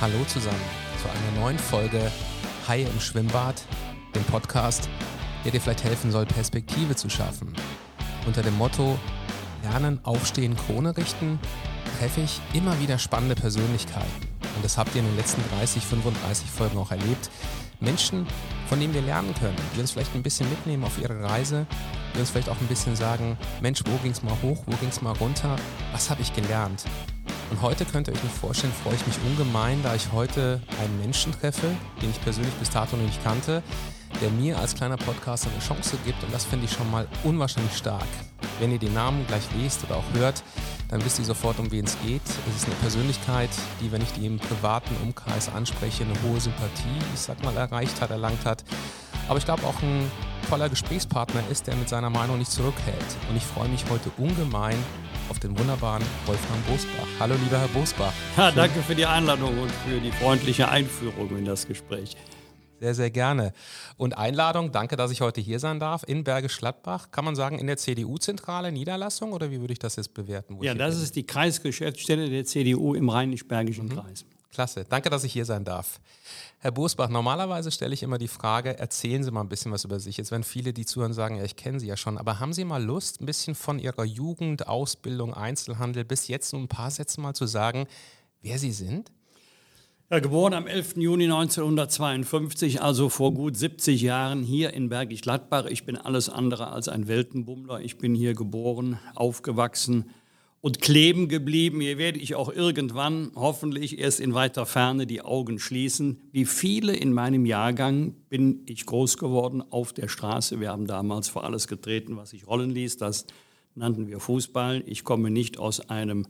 Hallo zusammen zu einer neuen Folge Haie im Schwimmbad, dem Podcast, der dir vielleicht helfen soll, Perspektive zu schaffen. Unter dem Motto Lernen, Aufstehen, Krone richten treffe ich immer wieder spannende Persönlichkeiten. Und das habt ihr in den letzten 30, 35 Folgen auch erlebt. Menschen, von denen wir lernen können, die uns vielleicht ein bisschen mitnehmen auf ihre Reise, die uns vielleicht auch ein bisschen sagen, Mensch, wo ging es mal hoch, wo ging es mal runter, was habe ich gelernt? Und heute könnt ihr euch nicht vorstellen, freue ich mich ungemein, da ich heute einen Menschen treffe, den ich persönlich bis dato noch nicht kannte, der mir als kleiner Podcaster eine Chance gibt und das finde ich schon mal unwahrscheinlich stark. Wenn ihr den Namen gleich lest oder auch hört, dann wisst ihr sofort, um wen es geht. Es ist eine Persönlichkeit, die, wenn ich die im privaten Umkreis anspreche, eine hohe Sympathie, ich sag mal, erreicht hat, erlangt hat. Aber ich glaube auch ein toller Gesprächspartner ist, der mit seiner Meinung nicht zurückhält. Und ich freue mich heute ungemein auf den wunderbaren Wolfgang Bosbach. Hallo, lieber Herr Bosbach. Ja, danke für die Einladung und für die freundliche Einführung in das Gespräch. Sehr, sehr gerne. Und Einladung, danke, dass ich heute hier sein darf, in Bergisch Gladbach. Kann man sagen, in der CDU-Zentrale Niederlassung oder wie würde ich das jetzt bewerten? Ja, das ist die Kreisgeschäftsstelle der CDU im Rheinisch-Bergischen mhm. Kreis. Klasse, danke, dass ich hier sein darf. Herr Bosbach, normalerweise stelle ich immer die Frage, erzählen Sie mal ein bisschen was über sich. Jetzt werden viele, die zuhören, sagen, ja, ich kenne Sie ja schon, aber haben Sie mal Lust, ein bisschen von Ihrer Jugend, Ausbildung, Einzelhandel bis jetzt nur ein paar Sätze mal zu sagen, wer Sie sind? Ja, geboren am 11. Juni 1952, also vor gut 70 Jahren hier in Bergisch Gladbach. Ich bin alles andere als ein Weltenbummler. Ich bin hier geboren, aufgewachsen, und kleben geblieben. Hier werde ich auch irgendwann, hoffentlich erst in weiter Ferne, die Augen schließen. Wie viele in meinem Jahrgang bin ich groß geworden auf der Straße. Wir haben damals vor alles getreten, was sich rollen ließ. Das nannten wir Fußball. Ich komme nicht aus einem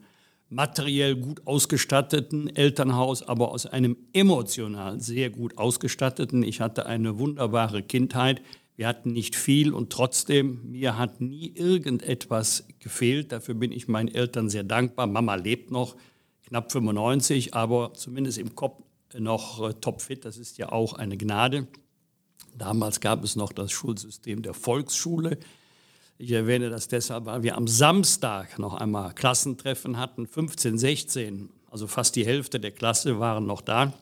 materiell gut ausgestatteten Elternhaus, aber aus einem emotional sehr gut ausgestatteten. Ich hatte eine wunderbare Kindheit. Wir hatten nicht viel und trotzdem, mir hat nie irgendetwas gefehlt. Dafür bin ich meinen Eltern sehr dankbar. Mama lebt noch, knapp 95, aber zumindest im Kopf noch äh, topfit. Das ist ja auch eine Gnade. Damals gab es noch das Schulsystem der Volksschule. Ich erwähne das deshalb, weil wir am Samstag noch einmal Klassentreffen hatten, 15, 16, also fast die Hälfte der Klasse waren noch da.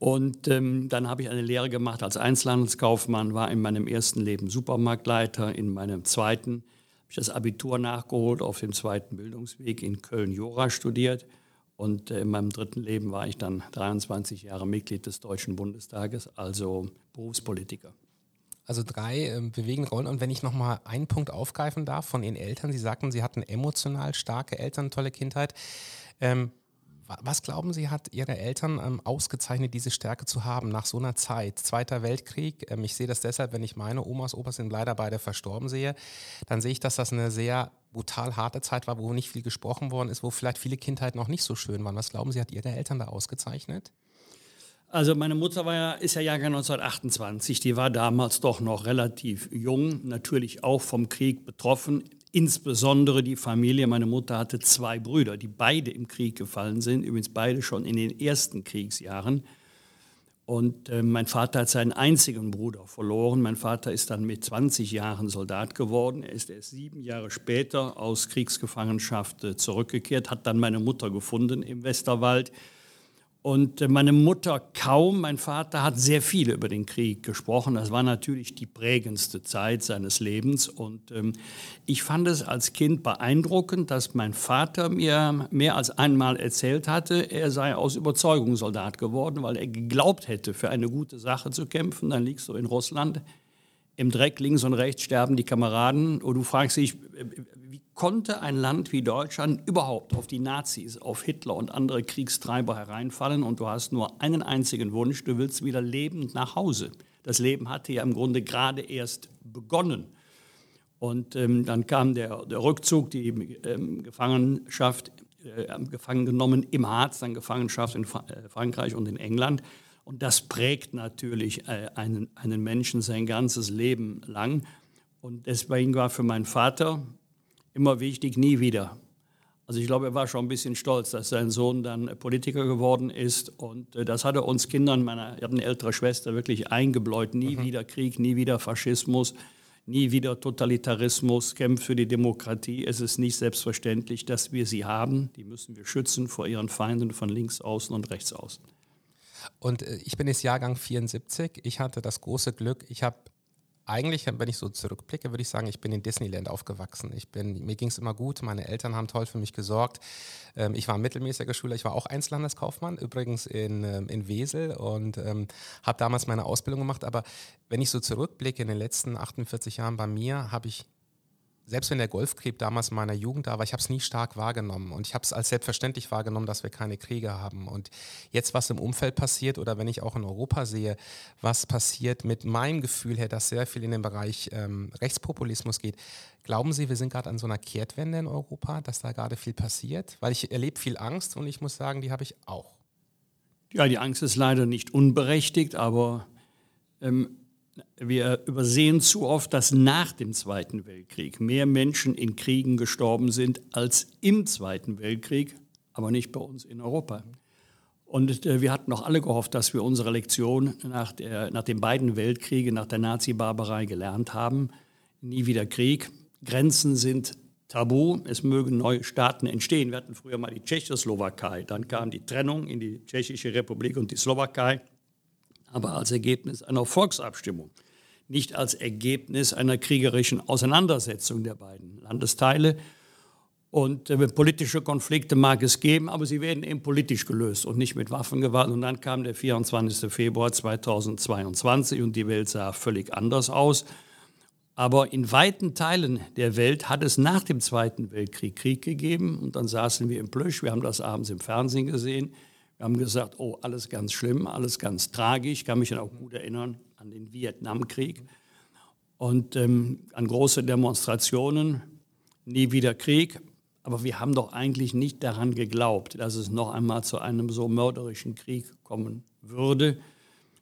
Und ähm, dann habe ich eine Lehre gemacht als Einzelhandelskaufmann, war in meinem ersten Leben Supermarktleiter, in meinem zweiten habe ich das Abitur nachgeholt, auf dem zweiten Bildungsweg in Köln Jura studiert. Und äh, in meinem dritten Leben war ich dann 23 Jahre Mitglied des Deutschen Bundestages, also Berufspolitiker. Also drei äh, bewegende Rollen. Und wenn ich nochmal einen Punkt aufgreifen darf von Ihren Eltern, Sie sagten, Sie hatten emotional starke Eltern, tolle Kindheit. Ähm, was glauben Sie, hat Ihre Eltern ähm, ausgezeichnet, diese Stärke zu haben nach so einer Zeit? Zweiter Weltkrieg, ähm, ich sehe das deshalb, wenn ich meine Omas, Opas sind leider beide verstorben sehe, dann sehe ich, dass das eine sehr brutal harte Zeit war, wo nicht viel gesprochen worden ist, wo vielleicht viele Kindheiten noch nicht so schön waren. Was glauben Sie, hat Ihre Eltern da ausgezeichnet? Also meine Mutter war ja, ist ja Jahrgang 1928, die war damals doch noch relativ jung, natürlich auch vom Krieg betroffen insbesondere die Familie. Meine Mutter hatte zwei Brüder, die beide im Krieg gefallen sind, übrigens beide schon in den ersten Kriegsjahren. Und äh, mein Vater hat seinen einzigen Bruder verloren. Mein Vater ist dann mit 20 Jahren Soldat geworden. Er ist erst sieben Jahre später aus Kriegsgefangenschaft äh, zurückgekehrt, hat dann meine Mutter gefunden im Westerwald. Und äh, meine Mutter kaum, mein Vater hat sehr viel über den Krieg gesprochen. Das war natürlich die prägendste Zeit seines Lebens. Und ähm, ich fand es als Kind beeindruckend, dass mein Vater mir mehr als einmal erzählt hatte, er sei aus Überzeugung Soldat geworden, weil er geglaubt hätte, für eine gute Sache zu kämpfen. Dann liegst du in Russland im Dreck links und rechts sterben die Kameraden und du fragst dich, konnte ein Land wie Deutschland überhaupt auf die Nazis, auf Hitler und andere Kriegstreiber hereinfallen und du hast nur einen einzigen Wunsch, du willst wieder lebend nach Hause. Das Leben hatte ja im Grunde gerade erst begonnen. Und ähm, dann kam der, der, Rückzug, die ähm, Gefangenschaft, äh, gefangen genommen im Harz, dann Gefangenschaft in Fra äh, Frankreich und in England. Und das prägt natürlich äh, einen, einen Menschen sein ganzes Leben lang. Und deswegen war für meinen Vater immer wichtig, nie wieder. Also ich glaube, er war schon ein bisschen stolz, dass sein Sohn dann Politiker geworden ist. Und äh, das hat er uns Kindern, meiner, ich habe eine ältere Schwester, wirklich eingebläut. Nie mhm. wieder Krieg, nie wieder Faschismus, nie wieder Totalitarismus, kämpft für die Demokratie. Es ist nicht selbstverständlich, dass wir sie haben. Die müssen wir schützen vor ihren Feinden von links außen und rechts außen. Und äh, ich bin jetzt Jahrgang 74. Ich hatte das große Glück, ich habe eigentlich, wenn ich so zurückblicke, würde ich sagen, ich bin in Disneyland aufgewachsen. Ich bin, mir ging es immer gut, meine Eltern haben toll für mich gesorgt. Ähm, ich war mittelmäßiger Schüler, ich war auch Einzelhandelskaufmann, übrigens in, ähm, in Wesel und ähm, habe damals meine Ausbildung gemacht. Aber wenn ich so zurückblicke in den letzten 48 Jahren bei mir, habe ich selbst wenn der Golfkrieg damals in meiner Jugend da war, ich habe es nie stark wahrgenommen und ich habe es als selbstverständlich wahrgenommen, dass wir keine Kriege haben. Und jetzt, was im Umfeld passiert oder wenn ich auch in Europa sehe, was passiert mit meinem Gefühl her, dass sehr viel in den Bereich ähm, Rechtspopulismus geht, glauben Sie, wir sind gerade an so einer Kehrtwende in Europa, dass da gerade viel passiert? Weil ich erlebe viel Angst und ich muss sagen, die habe ich auch. Ja, die Angst ist leider nicht unberechtigt, aber ähm, wir übersehen zu oft, dass nach dem Zweiten Weltkrieg mehr Menschen in Kriegen gestorben sind als im Zweiten Weltkrieg, aber nicht bei uns in Europa. Und äh, wir hatten auch alle gehofft, dass wir unsere Lektion nach, der, nach den beiden Weltkriegen, nach der Nazi-Barbarei gelernt haben. Nie wieder Krieg. Grenzen sind tabu. Es mögen neue Staaten entstehen. Wir hatten früher mal die Tschechoslowakei. Dann kam die Trennung in die Tschechische Republik und die Slowakei aber als Ergebnis einer Volksabstimmung, nicht als Ergebnis einer kriegerischen Auseinandersetzung der beiden Landesteile. Und äh, politische Konflikte mag es geben, aber sie werden eben politisch gelöst und nicht mit Waffengewalt. Und dann kam der 24. Februar 2022 und die Welt sah völlig anders aus. Aber in weiten Teilen der Welt hat es nach dem Zweiten Weltkrieg Krieg gegeben. Und dann saßen wir im Plösch, wir haben das abends im Fernsehen gesehen. Wir haben gesagt, oh, alles ganz schlimm, alles ganz tragisch. Ich kann mich dann auch gut erinnern an den Vietnamkrieg und ähm, an große Demonstrationen, nie wieder Krieg. Aber wir haben doch eigentlich nicht daran geglaubt, dass es noch einmal zu einem so mörderischen Krieg kommen würde,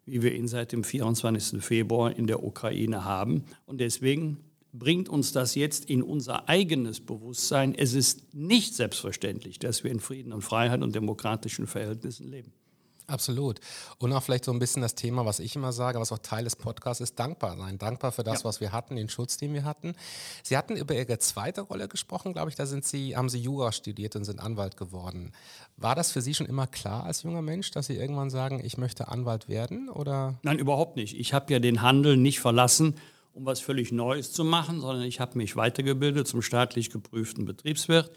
wie wir ihn seit dem 24. Februar in der Ukraine haben. Und deswegen bringt uns das jetzt in unser eigenes Bewusstsein. Es ist nicht selbstverständlich, dass wir in Frieden und Freiheit und demokratischen Verhältnissen leben. Absolut. Und auch vielleicht so ein bisschen das Thema, was ich immer sage, was auch Teil des Podcasts ist, dankbar sein. Dankbar für das, ja. was wir hatten, den Schutz, den wir hatten. Sie hatten über Ihre zweite Rolle gesprochen, glaube ich. Da sind Sie, haben Sie Jura studiert und sind Anwalt geworden. War das für Sie schon immer klar als junger Mensch, dass Sie irgendwann sagen, ich möchte Anwalt werden? Oder? Nein, überhaupt nicht. Ich habe ja den Handel nicht verlassen um was völlig Neues zu machen, sondern ich habe mich weitergebildet zum staatlich geprüften Betriebswirt,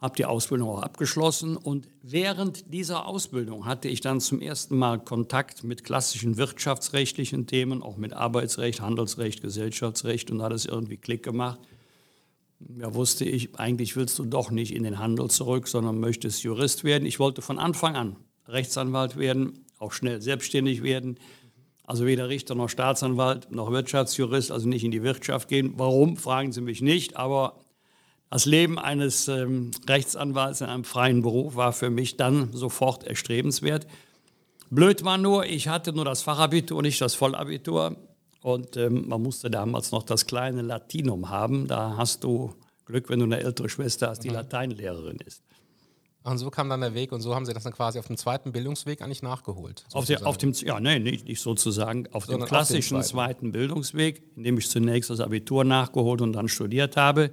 habe die Ausbildung auch abgeschlossen und während dieser Ausbildung hatte ich dann zum ersten Mal Kontakt mit klassischen wirtschaftsrechtlichen Themen, auch mit Arbeitsrecht, Handelsrecht, Gesellschaftsrecht und hat es irgendwie Klick gemacht. Ja, wusste ich, eigentlich willst du doch nicht in den Handel zurück, sondern möchtest Jurist werden. Ich wollte von Anfang an Rechtsanwalt werden, auch schnell selbstständig werden. Also weder Richter noch Staatsanwalt noch Wirtschaftsjurist, also nicht in die Wirtschaft gehen. Warum, fragen Sie mich nicht, aber das Leben eines ähm, Rechtsanwalts in einem freien Beruf war für mich dann sofort erstrebenswert. Blöd war nur, ich hatte nur das Fachabitur, nicht das Vollabitur. Und ähm, man musste damals noch das kleine Latinum haben. Da hast du Glück, wenn du eine ältere Schwester hast, die. Lateinlehrerin ist. Und so kam dann der Weg und so haben sie das dann quasi auf dem zweiten Bildungsweg eigentlich nachgeholt. Auf, der, auf, dem, ja, nee, nicht, nicht sozusagen, auf dem klassischen auf zweiten. zweiten Bildungsweg, in dem ich zunächst das Abitur nachgeholt und dann studiert habe.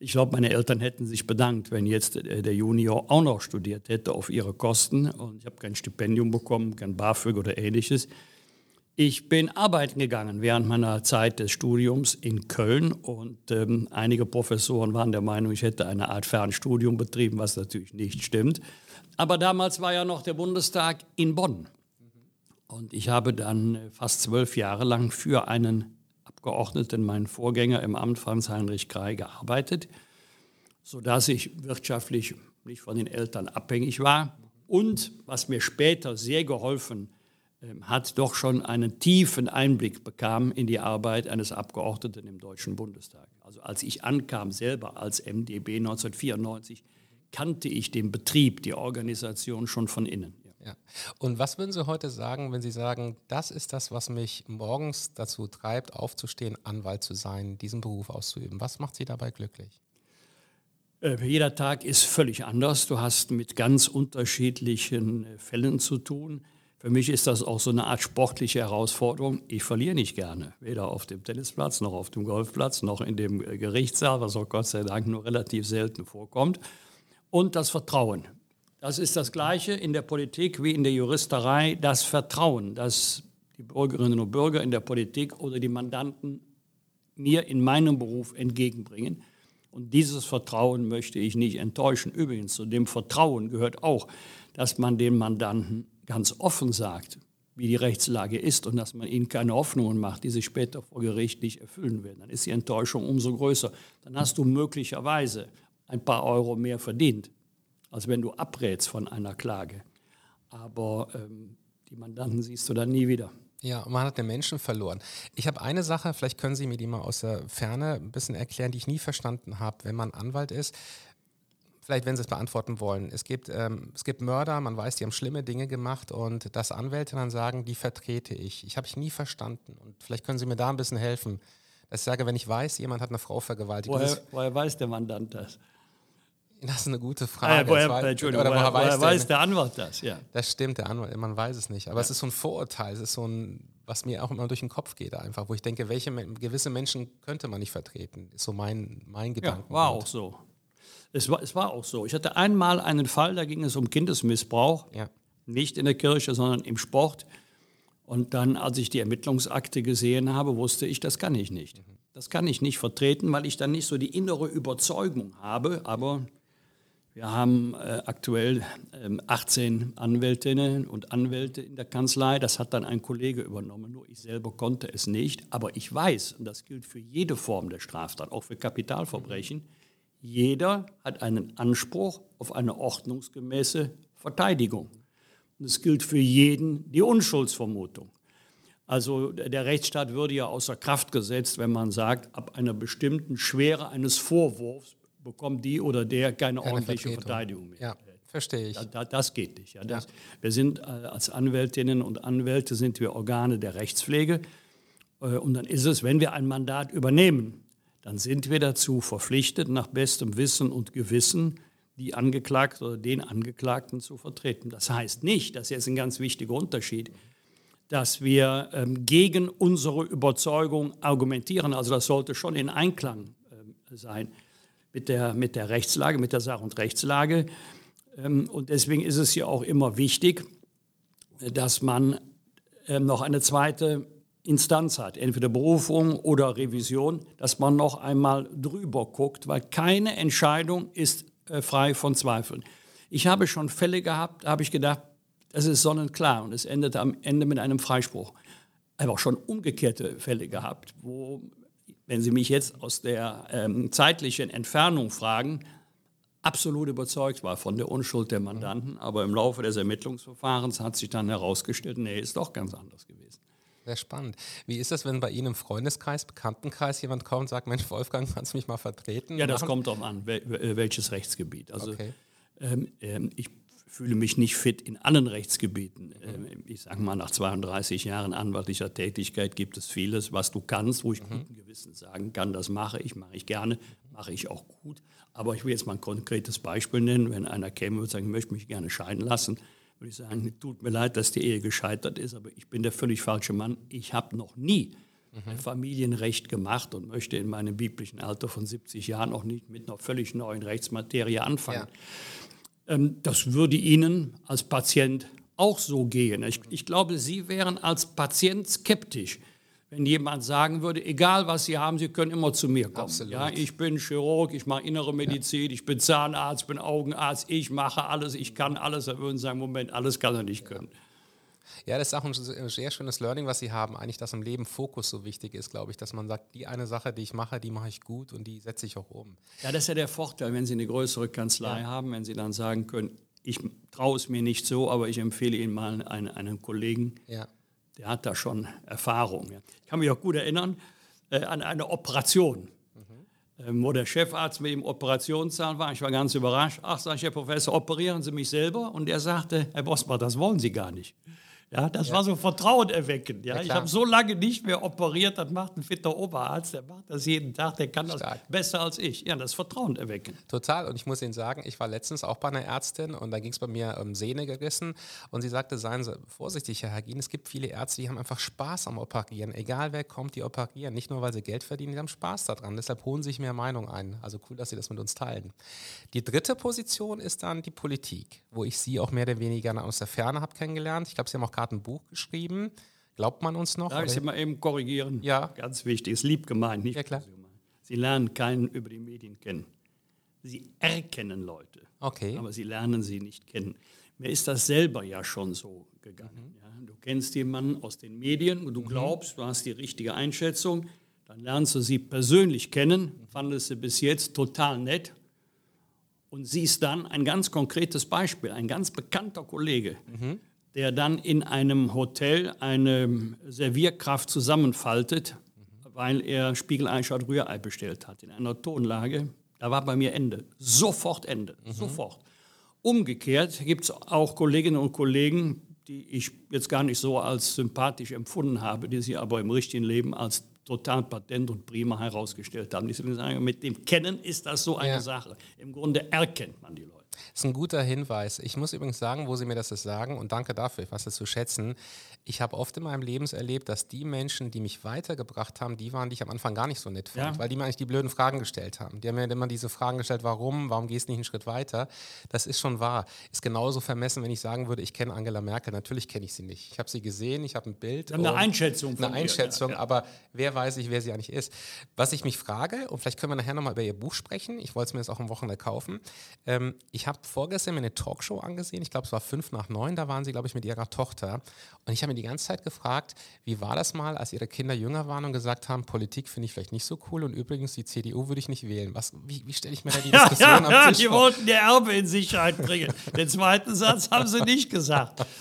Ich glaube, meine Eltern hätten sich bedankt, wenn jetzt der Junior auch noch studiert hätte auf ihre Kosten. Und ich habe kein Stipendium bekommen, kein BAföG oder ähnliches. Ich bin arbeiten gegangen während meiner Zeit des Studiums in Köln und ähm, einige Professoren waren der Meinung, ich hätte eine Art Fernstudium betrieben, was natürlich nicht stimmt. Aber damals war ja noch der Bundestag in Bonn. Und ich habe dann äh, fast zwölf Jahre lang für einen Abgeordneten, meinen Vorgänger im Amt, Franz-Heinrich Krei, gearbeitet, sodass ich wirtschaftlich nicht von den Eltern abhängig war. Und was mir später sehr geholfen hat, hat doch schon einen tiefen Einblick bekam in die Arbeit eines Abgeordneten im Deutschen Bundestag. Also als ich ankam selber als MdB 1994, kannte ich den Betrieb, die Organisation schon von innen. Ja. Und was würden Sie heute sagen, wenn Sie sagen, das ist das, was mich morgens dazu treibt, aufzustehen, Anwalt zu sein, diesen Beruf auszuüben? Was macht Sie dabei glücklich? Äh, jeder Tag ist völlig anders. Du hast mit ganz unterschiedlichen äh, Fällen zu tun. Für mich ist das auch so eine Art sportliche Herausforderung. Ich verliere nicht gerne, weder auf dem Tennisplatz noch auf dem Golfplatz noch in dem äh, Gerichtssaal, was auch Gott sei Dank nur relativ selten vorkommt. Und das Vertrauen. Das ist das Gleiche in der Politik wie in der Juristerei, das Vertrauen, das die Bürgerinnen und Bürger in der Politik oder die Mandanten mir in meinem Beruf entgegenbringen. Und dieses Vertrauen möchte ich nicht enttäuschen. Übrigens, zu dem Vertrauen gehört auch, dass man den Mandanten ganz offen sagt, wie die Rechtslage ist und dass man ihnen keine Hoffnungen macht, die sich später vor Gericht nicht erfüllen werden. Dann ist die Enttäuschung umso größer. Dann hast du möglicherweise ein paar Euro mehr verdient als wenn du abrätst von einer Klage. Aber ähm, die Mandanten siehst du dann nie wieder. Ja, man hat den Menschen verloren. Ich habe eine Sache, vielleicht können Sie mir die mal aus der Ferne ein bisschen erklären, die ich nie verstanden habe, wenn man Anwalt ist. Vielleicht, wenn Sie es beantworten wollen. Es gibt, ähm, es gibt Mörder, man weiß, die haben schlimme Dinge gemacht und dass Anwälte dann sagen, die vertrete ich. Ich habe ich nie verstanden. Und vielleicht können Sie mir da ein bisschen helfen. Dass ich sage, wenn ich weiß, jemand hat eine Frau vergewaltigt. Woher, woher weiß der Mandant das? Das ist eine gute Frage. Äh, woher, war, Entschuldigung, woher, woher, weiß, weiß der, Anwalt das? Ja. Das stimmt, der Anwalt, man weiß es nicht. Aber ja. es ist so ein Vorurteil, es ist so ein, was mir auch immer durch den Kopf geht, einfach, wo ich denke, welche gewisse Menschen könnte man nicht vertreten, ist so mein, mein Gedanke. Ja, war auch so. Es war, es war auch so. Ich hatte einmal einen Fall, da ging es um Kindesmissbrauch. Ja. Nicht in der Kirche, sondern im Sport. Und dann, als ich die Ermittlungsakte gesehen habe, wusste ich, das kann ich nicht. Das kann ich nicht vertreten, weil ich dann nicht so die innere Überzeugung habe. Aber wir haben äh, aktuell ähm, 18 Anwältinnen und Anwälte in der Kanzlei. Das hat dann ein Kollege übernommen. Nur ich selber konnte es nicht. Aber ich weiß, und das gilt für jede Form der Straftat, auch für Kapitalverbrechen, jeder hat einen Anspruch auf eine ordnungsgemäße Verteidigung. Und es gilt für jeden die Unschuldsvermutung. Also der Rechtsstaat würde ja außer Kraft gesetzt, wenn man sagt, ab einer bestimmten Schwere eines Vorwurfs bekommt die oder der keine, keine ordentliche. Verteidigung mehr. Ja, verstehe ich. Da, da, das geht nicht. Ja. Das, ja. Wir sind äh, als Anwältinnen und Anwälte sind wir Organe der Rechtspflege. Äh, und dann ist es, wenn wir ein Mandat übernehmen, dann sind wir dazu verpflichtet, nach bestem Wissen und Gewissen die Angeklagte oder den Angeklagten zu vertreten. Das heißt nicht, das ist jetzt ein ganz wichtiger Unterschied, dass wir ähm, gegen unsere Überzeugung argumentieren. Also das sollte schon in Einklang äh, sein mit der, mit der Rechtslage, mit der Sach- und Rechtslage. Ähm, und deswegen ist es ja auch immer wichtig, dass man ähm, noch eine zweite Instanz hat, entweder Berufung oder Revision, dass man noch einmal drüber guckt, weil keine Entscheidung ist äh, frei von Zweifeln. Ich habe schon Fälle gehabt, da habe ich gedacht, das ist sonnenklar und es endet am Ende mit einem Freispruch. Habe auch schon umgekehrte Fälle gehabt, wo wenn Sie mich jetzt aus der ähm, zeitlichen Entfernung fragen, absolut überzeugt war von der Unschuld der Mandanten. Aber im Laufe des Ermittlungsverfahrens hat sich dann herausgestellt, nee, ist doch ganz anders gewesen. Sehr spannend. Wie ist das, wenn bei Ihnen im Freundeskreis, Bekanntenkreis jemand kommt und sagt, Mensch, Wolfgang, kannst du mich mal vertreten? Ja, das machen? kommt darauf an, welches Rechtsgebiet. Also okay. ähm, ähm, ich fühle mich nicht fit in allen Rechtsgebieten. Mhm. Ich sage mal, nach 32 Jahren anwaltlicher Tätigkeit gibt es vieles, was du kannst, wo ich mhm. guten Gewissens sagen kann, das mache ich, mache ich gerne, mache ich auch gut. Aber ich will jetzt mal ein konkretes Beispiel nennen. Wenn einer käme und sagt, ich möchte mich gerne scheiden lassen, würde ich sagen, tut mir leid, dass die Ehe gescheitert ist, aber ich bin der völlig falsche Mann. Ich habe noch nie mhm. Familienrecht gemacht und möchte in meinem biblischen Alter von 70 Jahren auch nicht mit einer völlig neuen Rechtsmaterie anfangen. Ja. Ähm, das würde Ihnen als Patient auch so gehen. Ich, ich, glaube, Sie wären als Patient skeptisch, wenn jemand sagen würde, egal was Sie haben, Sie können immer zu mir kommen. Ja, ich bin Chirurg, ich mache innere Medizin, ja. ich bin Zahnarzt, bin Augenarzt, ich mache alles, ich kann alles. Da würden Sie sagen, Moment, alles kann er nicht können. Ja, das ist auch ein sehr schönes Learning, was Sie haben, eigentlich, dass im Leben Fokus so wichtig ist, glaube ich, dass man sagt, die eine Sache, die ich mache, die mache ich gut und die setze ich auch um. Ja, das ist ja der Vorteil, wenn Sie eine größere Kanzlei ja. haben, wenn Sie dann sagen können, ich traue es mir nicht so, aber ich empfehle Ihnen mal einen, einen Kollegen, ja. Der hat da schon Erfahrung. Ich kann mich auch gut erinnern äh, an eine Operation mhm. wo der Chefarzt mit dem Operationssaal war. Ich war ganz überrascht. Ach, sag ich, Herr Professor, operieren Sie mich selber? Und er sagte, Herr Bosbach, das wollen Sie gar nicht. Ja, das ja. war so Vertrauen erweckend. Ja. ja ich habe so lange nicht mehr operiert, das macht ein fitter Oberarzt, der macht das jeden Tag, der kann Stark. das besser als ich. Ja, das Vertrauen erwecken. Total. Und ich muss Ihnen sagen, ich war letztens auch bei einer Ärztin und da ging es bei mir um Sehne gerissen und sie sagte, seien Sie vorsichtig, Herr Hagin, es gibt viele Ärzte, die haben einfach Spaß am Operieren. Egal wer kommt, die operieren. Nicht nur, weil sie Geld verdienen, die haben Spaß daran. Deshalb holen sie sich mehr Meinung ein. Also cool, dass Sie das mit uns teilen. Die dritte Position ist dann die Politik, wo ich Sie auch mehr oder weniger aus der Ferne habe kennengelernt. Ich glaube, Sie haben auch gerade ein Buch geschrieben. Glaubt man uns noch? Darf ich Sie mal eben korrigieren? Ja. Ganz wichtig, ist lieb gemeint, nicht ja, klar. Sie lernen keinen über die Medien kennen. Sie erkennen Leute, okay. aber sie lernen sie nicht kennen. Mir ist das selber ja schon so gegangen. Mhm. Ja, du kennst jemanden aus den Medien und du mhm. glaubst, du hast die richtige Einschätzung. Dann lernst du sie persönlich kennen, fandest sie bis jetzt total nett und siehst dann ein ganz konkretes Beispiel, ein ganz bekannter Kollege, mhm der dann in einem Hotel eine Servierkraft zusammenfaltet, weil er Spiegelei statt Rührei bestellt hat, in einer Tonlage. Da war bei mir Ende. Sofort Ende. Mhm. Sofort. Umgekehrt gibt es auch Kolleginnen und Kollegen, die ich jetzt gar nicht so als sympathisch empfunden habe, die sie aber im richtigen Leben als total patent und prima herausgestellt haben. Ich würde sagen, mit dem Kennen ist das so eine ja. Sache. Im Grunde erkennt man die Leute. Das ist ein guter Hinweis. Ich muss übrigens sagen, wo Sie mir das sagen, und danke dafür, ich weiß das zu schätzen, ich habe oft in meinem Leben erlebt, dass die Menschen, die mich weitergebracht haben, die waren, die ich am Anfang gar nicht so nett fand, ja. weil die mir eigentlich die blöden Fragen gestellt haben. Die haben mir immer diese Fragen gestellt, warum, warum gehst du nicht einen Schritt weiter? Das ist schon wahr. Ist genauso vermessen, wenn ich sagen würde, ich kenne Angela Merkel. Natürlich kenne ich sie nicht. Ich habe sie gesehen, ich habe ein Bild. Eine Einschätzung. Eine Einschätzung, ja, ja. aber wer weiß ich, wer sie eigentlich ist. Was ich mich frage, und vielleicht können wir nachher nochmal über ihr Buch sprechen, ich wollte es mir jetzt auch am Wochenende kaufen. Ähm, ich habe vorgestern mir eine Talkshow angesehen, ich glaube es war fünf nach neun, da waren sie, glaube ich, mit ihrer Tochter. Und ich habe mir die ganze Zeit gefragt, wie war das mal, als ihre Kinder jünger waren und gesagt haben, Politik finde ich vielleicht nicht so cool und übrigens die CDU würde ich nicht wählen. Was, wie, wie stelle ich mir da die Diskussion ja, ja, am Tisch Die vor? wollten der Erbe in Sicherheit bringen. Den zweiten Satz haben sie nicht gesagt.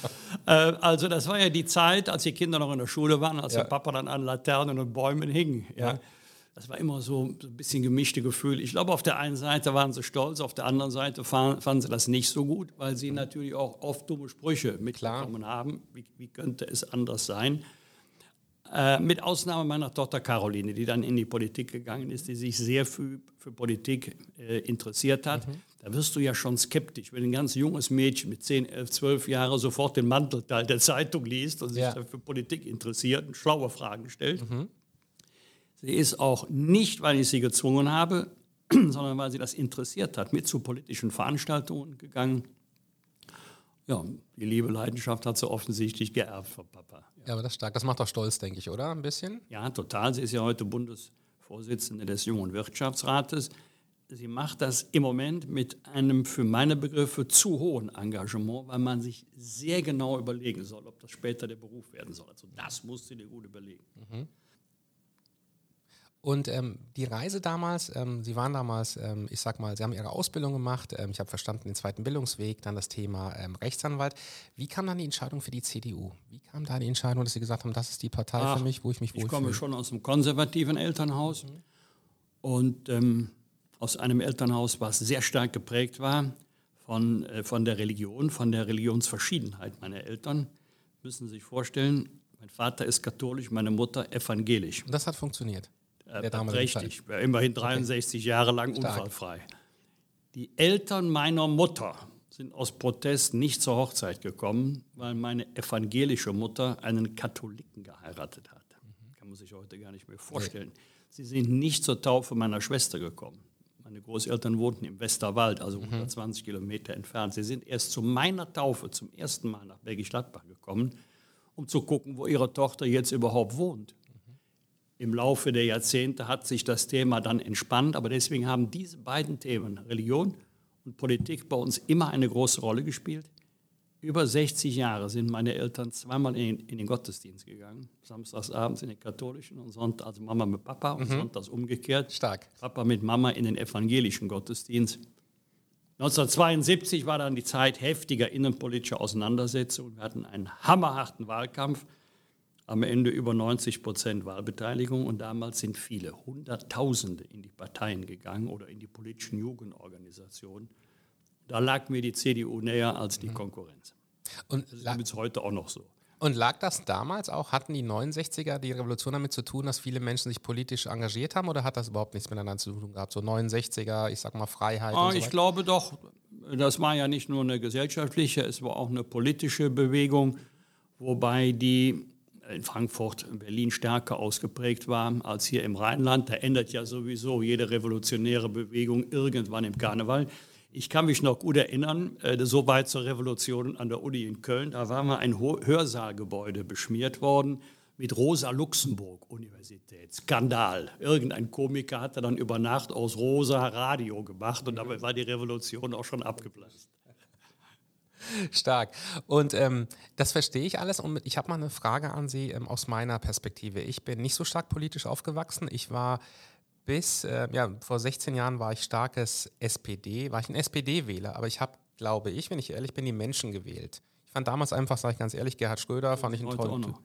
Äh, also das war ja die Zeit, als die Kinder noch in der Schule waren, als ja. der Papa dann an Laternen und Bäumen hing. Ja das war immer so, ein bisschen gemischte Gefühl. Ich glaube, auf der einen Seite waren sie stolz, auf der anderen Seite fanden sie das nicht so gut, weil sie natürlich auch oft dumme Sprüche mitbekommen haben. Wie, wie, könnte es anders sein? Äh, mit Ausnahme meiner Tochter Caroline, die dann in die Politik gegangen ist, die sich sehr für, für Politik äh, interessiert hat. Mhm. Da wirst du ja schon skeptisch, wenn ein ganz junges Mädchen mit 10, 11, 12 Jahren sofort den Mantelteil der Zeitung liest und sich ja. für Politik interessiert und schlaue Fragen stellt. Mhm. Sie ist auch nicht, weil ich sie gezwungen habe, sondern weil sie das interessiert hat, mit zu politischen Veranstaltungen gegangen. Ja, die Liebe, Leidenschaft hat sie offensichtlich geerbt von Papa. Ja. ja, aber das ist stark. Das macht doch stolz, denke ich, oder? Ein bisschen? Ja, total. Sie ist ja heute Bundesvorsitzende des Jungen Wirtschaftsrates. Sie macht das im Moment mit einem für meine Begriffe zu hohen Engagement, weil man sich sehr genau überlegen soll, ob das später der Beruf werden soll. Also das muss sie dir gut überlegen. Mhm. Und ähm, die Reise damals, ähm, Sie waren damals, ähm, ich sag mal, Sie haben Ihre Ausbildung gemacht, ähm, ich habe verstanden, den zweiten Bildungsweg, dann das Thema ähm, Rechtsanwalt. Wie kam dann die Entscheidung für die CDU? Wie kam da die Entscheidung, dass Sie gesagt haben, das ist die Partei Ach, für mich, wo ich mich wohlfühle? Ich komme schon aus einem konservativen Elternhaus mhm. und ähm, aus einem Elternhaus, was sehr stark geprägt war von, äh, von der Religion, von der Religionsverschiedenheit meiner Eltern. Müssen Sie sich vorstellen, mein Vater ist katholisch, meine Mutter evangelisch. Und das hat funktioniert? Äh, prächtig. Immerhin 63 okay. Jahre lang Stark. unfallfrei. Die Eltern meiner Mutter sind aus Protest nicht zur Hochzeit gekommen, weil meine evangelische Mutter einen Katholiken geheiratet hat. Mhm. Kann man sich heute gar nicht mehr vorstellen. Okay. Sie sind nicht zur Taufe meiner Schwester gekommen. Meine Großeltern wohnten im Westerwald, also 120 mhm. Kilometer entfernt. Sie sind erst zu meiner Taufe zum ersten Mal nach Bergisch Gladbach gekommen, um zu gucken, wo ihre Tochter jetzt überhaupt wohnt. Im Laufe der Jahrzehnte hat sich das Thema dann entspannt, aber deswegen haben diese beiden Themen, Religion und Politik, bei uns immer eine große Rolle gespielt. Über 60 Jahre sind meine Eltern zweimal in, in den Gottesdienst gegangen. Samstags abends in den katholischen und Sonntag, also Mama mit Papa und mhm. sonntags umgekehrt. Stark. Papa mit Mama in den evangelischen Gottesdienst. 1972 war dann die Zeit heftiger innenpolitischer Auseinandersetzungen. Wir hatten einen hammerharten Wahlkampf am Ende über 90 Prozent Wahlbeteiligung und damals sind viele, Hunderttausende in die Parteien gegangen oder in die politischen Jugendorganisationen. Da lag mir die CDU näher als die mhm. Konkurrenz. Und das ist heute auch noch so. Und lag das damals auch, hatten die 69er die Revolution damit zu tun, dass viele Menschen sich politisch engagiert haben oder hat das überhaupt nichts miteinander zu tun gehabt? So 69er, ich sag mal Freiheit. Ah, so ich glaube doch, das war ja nicht nur eine gesellschaftliche, es war auch eine politische Bewegung, wobei die in Frankfurt, Berlin stärker ausgeprägt war als hier im Rheinland. Da ändert ja sowieso jede revolutionäre Bewegung irgendwann im Karneval. Ich kann mich noch gut erinnern, äh, so weit zur Revolution an der Uni in Köln, da war mal ein Hörsaalgebäude beschmiert worden mit Rosa Luxemburg Universität. Skandal. Irgendein Komiker hatte dann über Nacht aus Rosa Radio gemacht und damit war die Revolution auch schon abgeblasen. Stark. Und ähm, das verstehe ich alles. Und ich habe mal eine Frage an Sie ähm, aus meiner Perspektive. Ich bin nicht so stark politisch aufgewachsen. Ich war bis, äh, ja, vor 16 Jahren war ich starkes SPD, war ich ein SPD-Wähler, aber ich habe, glaube ich, wenn ich ehrlich bin, die Menschen gewählt. Ich fand damals einfach, sage ich ganz ehrlich, Gerhard Schröder fand ich einen tollen Typ.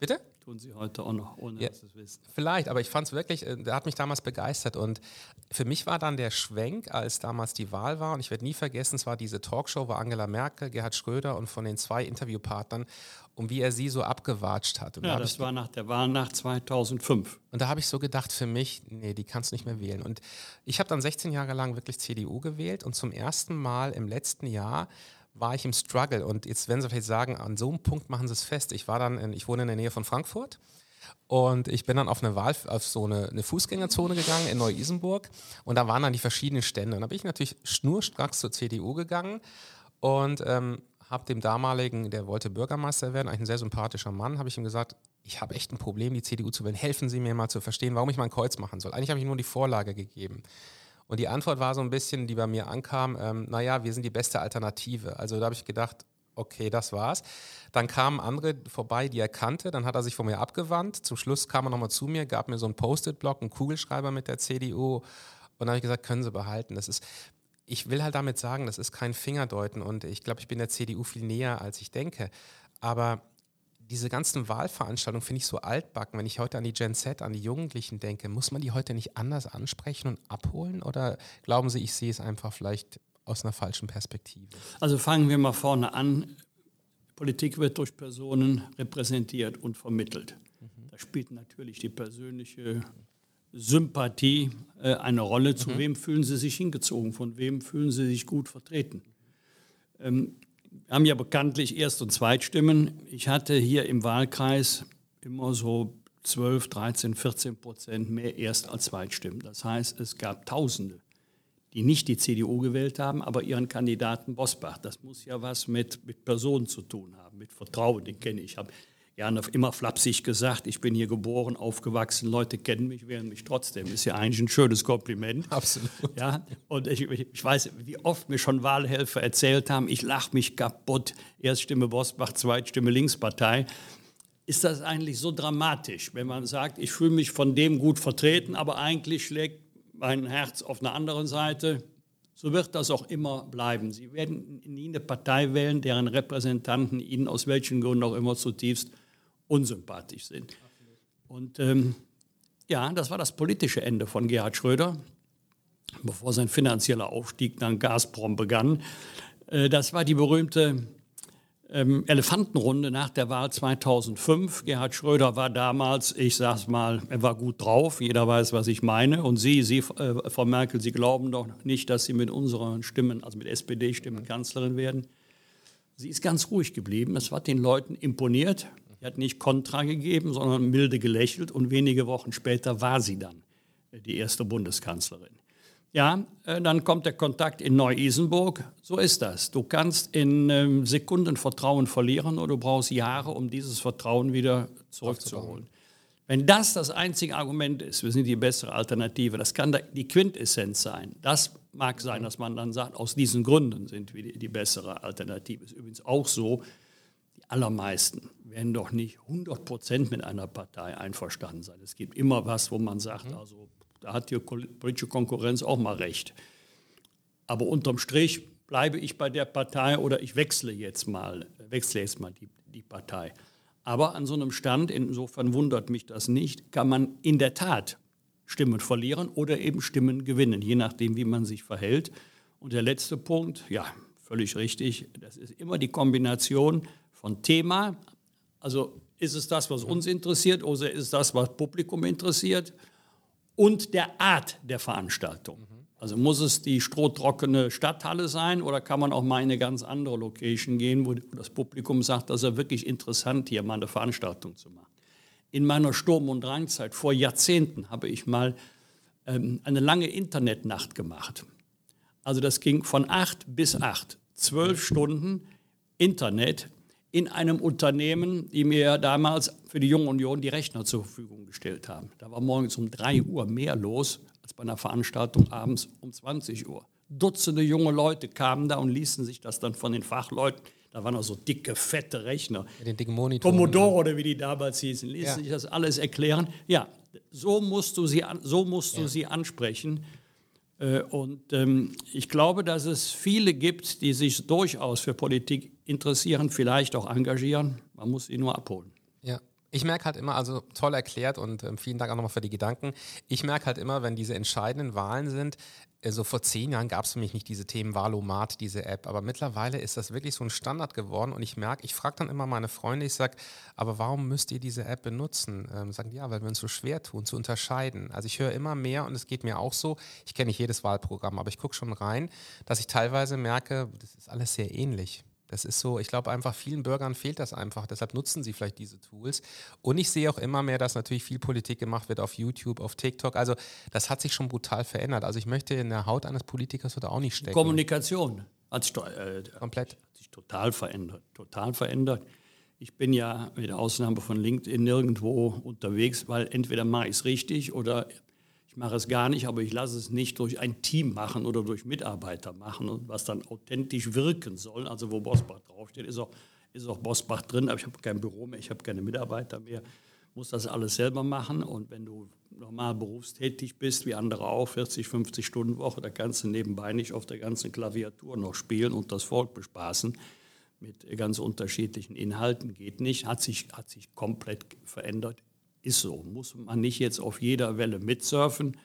Bitte? Tun Sie heute auch noch, ohne ja, dass Sie es wissen. Vielleicht, aber ich fand es wirklich, äh, der hat mich damals begeistert. Und für mich war dann der Schwenk, als damals die Wahl war, und ich werde nie vergessen, es war diese Talkshow, wo Angela Merkel, Gerhard Schröder und von den zwei Interviewpartnern, um wie er sie so abgewatscht hat. Und ja, da das war nach der Wahl nach 2005. Und da habe ich so gedacht, für mich, nee, die kannst du nicht mehr wählen. Und ich habe dann 16 Jahre lang wirklich CDU gewählt und zum ersten Mal im letzten Jahr war ich im Struggle. Und jetzt werden Sie vielleicht sagen, an so einem Punkt machen Sie es fest. Ich war dann, in, ich wohne in der Nähe von Frankfurt. Und ich bin dann auf eine Wahl, auf so eine, eine Fußgängerzone gegangen in Neu-Isenburg. Und da waren dann die verschiedenen Stände. Und da bin ich natürlich schnurstracks zur CDU gegangen und ähm, habe dem damaligen, der wollte Bürgermeister werden, eigentlich ein sehr sympathischer Mann, habe ich ihm gesagt, ich habe echt ein Problem, die CDU zu wählen. Helfen Sie mir mal zu verstehen, warum ich mein Kreuz machen soll. Eigentlich habe ich nur die Vorlage gegeben. Und die Antwort war so ein bisschen, die bei mir ankam, ähm, naja, wir sind die beste Alternative. Also da habe ich gedacht, okay, das war's. Dann kamen andere vorbei, die er kannte, dann hat er sich von mir abgewandt. Zum Schluss kam er nochmal zu mir, gab mir so einen Post-it-Block, einen Kugelschreiber mit der CDU und dann habe ich gesagt, können Sie behalten. Das ist, ich will halt damit sagen, das ist kein Fingerdeuten und ich glaube, ich bin der CDU viel näher, als ich denke. Aber diese ganzen Wahlveranstaltungen finde ich so altbacken. Wenn ich heute an die Gen Z, an die Jugendlichen denke, muss man die heute nicht anders ansprechen und abholen? Oder glauben Sie, ich sehe es einfach vielleicht aus einer falschen Perspektive? Also fangen wir mal vorne an. Politik wird durch Personen repräsentiert und vermittelt. Mhm. Da spielt natürlich die persönliche Sympathie äh, eine Rolle. Zu mhm. wem fühlen Sie sich hingezogen? Von wem fühlen Sie sich gut vertreten? Ähm, haben ja bekanntlich Erst- und Zweitstimmen. Ich hatte hier im Wahlkreis immer so 12, 13, 14 Prozent mehr Erst- als Zweitstimmen. Das heißt, es gab Tausende, die nicht die CDU gewählt haben, aber ihren Kandidaten Bosbach. Das muss ja was mit, mit Personen zu tun haben, mit Vertrauen, den kenne ich. Ich gerne immer flapsig gesagt, ich bin hier geboren, aufgewachsen, Leute kennen mich, wählen mich trotzdem. Ist ja eigentlich ein schönes Kompliment. Absolut. Ja, und ich, ich weiß, wie oft mir schon Wahlhelfer erzählt haben, ich lache mich kaputt, Erststimme Bosbach, Zweitstimme Linkspartei. Ist das eigentlich so dramatisch, wenn man sagt, ich fühle mich von dem gut vertreten, aber eigentlich schlägt mein Herz auf einer anderen Seite? So wird das auch immer bleiben. Sie werden nie eine Partei wählen, deren Repräsentanten Ihnen aus welchen Gründen auch immer zutiefst unsympathisch sind. Und ähm, ja, das war das politische Ende von Gerhard Schröder, bevor sein finanzieller Aufstieg dann Gazprom begann. Äh, das war die berühmte ähm, Elefantenrunde nach der Wahl 2005. Gerhard Schröder war damals, ich sag's mal, er war gut drauf. Jeder weiß, was ich meine. Und Sie, Sie, äh, Frau Merkel, Sie glauben doch nicht, dass Sie mit unseren Stimmen, also mit SPD-Stimmen, Kanzlerin werden. Sie ist ganz ruhig geblieben. Es hat den Leuten imponiert. Sie hat nicht Kontra gegeben, sondern milde gelächelt und wenige Wochen später war sie dann die erste Bundeskanzlerin. Ja, äh, dann kommt der Kontakt in Neu-Isenburg. So ist das. Du kannst in ähm, Sekunden Vertrauen verlieren oder du brauchst Jahre, um dieses Vertrauen wieder zurückzuholen. Wenn das das einzige Argument ist, wir sind die bessere Alternative, das kann die Quintessenz sein. Das mag sein, dass man dann sagt, aus diesen Gründen sind wir die bessere Alternative. Ist übrigens auch so, die allermeisten werden doch nicht 100 Prozent mit einer Partei einverstanden sein. Es gibt immer was, wo man sagt, mhm. also da hat die politische Konkurrenz auch mal recht. Aber unterm Strich bleibe ich bei der Partei oder ich wechsle jetzt mal, wechsle jetzt mal die, die Partei. Aber an so einem Stand, insofern wundert mich das nicht, kann man in der Tat Stimmen verlieren oder eben Stimmen gewinnen, je nachdem, wie man sich verhält. Und der letzte Punkt, ja, völlig richtig, das ist immer die Kombination von Thema, Also ist es das, was uns interessiert oder ist es das, was Publikum interessiert? Und der Art der Veranstaltung. Also muss es die strohtrockene Stadthalle sein oder kann man auch mal in eine ganz andere Location gehen, wo das Publikum sagt, das ist ja wirklich interessant, hier mal eine Veranstaltung zu machen. In meiner Sturm- und Drangzeit vor Jahrzehnten habe ich mal ähm, eine lange Internetnacht gemacht. Also das ging von acht bis acht, zwölf Stunden Internet in einem Unternehmen, die mir damals für die Junge Union die Rechner zur Verfügung gestellt haben. Da war morgens um drei Uhr mehr los als bei einer Veranstaltung abends um 20 Uhr. Dutzende junge Leute kamen da und ließen sich das dann von den Fachleuten, da waren auch so dicke, fette Rechner, den dicken Monitor. Commodore oder wie die damals hießen, ließen ja. sich das alles erklären. Ja, so musst du sie, so musst du ja. sie ansprechen. Äh, und ähm, ich glaube, dass es viele gibt, die sich durchaus für Politik interessieren, vielleicht auch engagieren. Man muss sie nur abholen. Ja. Ich merke halt immer, also toll erklärt und ähm, vielen Dank auch nochmal für die Gedanken. Ich merke halt immer, wenn diese entscheidenden Wahlen sind, äh, so vor zehn Jahren gab es für mich nicht diese Themen Wahlomat, diese App, aber mittlerweile ist das wirklich so ein Standard geworden und ich merke, ich frage dann immer meine Freunde, ich sage, aber warum müsst ihr diese App benutzen? Ähm, sagen die, ja, weil wir uns so schwer tun, zu unterscheiden. Also ich höre immer mehr und es geht mir auch so, ich kenne nicht jedes Wahlprogramm, aber ich gucke schon rein, dass ich teilweise merke, das ist alles sehr ähnlich. Das ist so, ich glaube einfach vielen Bürgern fehlt das einfach, deshalb nutzen sie vielleicht diese Tools. Und ich sehe auch immer mehr, dass natürlich viel Politik gemacht wird auf YouTube, auf TikTok. Also das hat sich schon brutal verändert. Also ich möchte in der Haut eines Politikers oder auch nicht stecken. Kommunikation hat sich, äh, komplett hat sich total verändert, total verändert. Ich bin ja mit Ausnahme von LinkedIn nirgendwo unterwegs, weil entweder mache ich es richtig oder ich mache es gar nicht, aber ich lasse es nicht durch ein Team machen oder durch Mitarbeiter machen, was dann authentisch wirken soll. Also wo Bosbach draufsteht, ist auch, ist auch Bosbach drin, aber ich habe kein Büro mehr, ich habe keine Mitarbeiter mehr, muss das alles selber machen. Und wenn du normal berufstätig bist, wie andere auch, 40, 50 Stunden Woche, da kannst du nebenbei nicht auf der ganzen Klaviatur noch spielen und das Volk bespaßen mit ganz unterschiedlichen Inhalten, geht nicht, hat sich, hat sich komplett verändert ist so. Muss man nicht jetzt auf jeder Welle mitsurfen,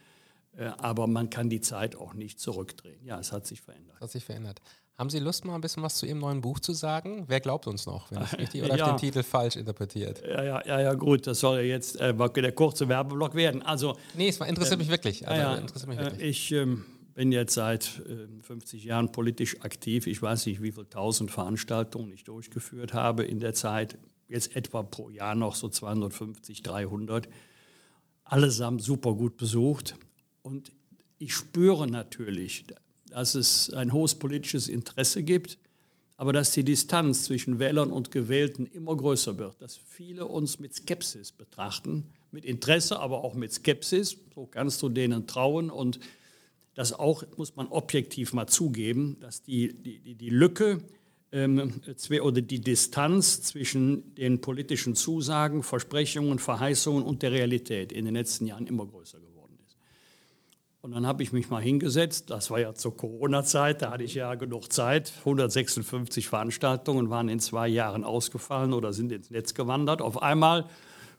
äh, aber man kann die Zeit auch nicht zurückdrehen. Ja, es hat sich verändert. Hat sich verändert. Haben Sie Lust, mal ein bisschen was zu Ihrem neuen Buch zu sagen? Wer glaubt uns noch, wenn ich richtig oder ja. den Titel falsch interpretiert? Ja, ja, ja, ja, gut, das soll ja jetzt äh, der kurze Werbeblock werden. Also, nee, es interessiert äh, mich wirklich. Also, ja, interessiert mich wirklich. Ich ähm, bin jetzt seit äh, 50 Jahren politisch aktiv. Ich weiß nicht, wie viele tausend Veranstaltungen ich durchgeführt habe in der Zeit jetzt etwa pro Jahr noch so 250, 300. Allesamt super gut besucht. Und ich spüre natürlich, dass es ein hohes politisches Interesse gibt, aber dass die Distanz zwischen Wählern und Gewählten immer größer wird, dass viele uns mit Skepsis betrachten, mit Interesse, aber auch mit Skepsis. So kannst du denen trauen und das auch, muss man objektiv mal zugeben, dass die, die, die Lücke oder die Distanz zwischen den politischen Zusagen, Versprechungen, Verheißungen und der Realität in den letzten Jahren immer größer geworden ist. Und dann habe ich mich mal hingesetzt, das war ja zur Corona-Zeit, da hatte ich ja genug Zeit, 156 Veranstaltungen waren in zwei Jahren ausgefallen oder sind ins Netz gewandert. Auf einmal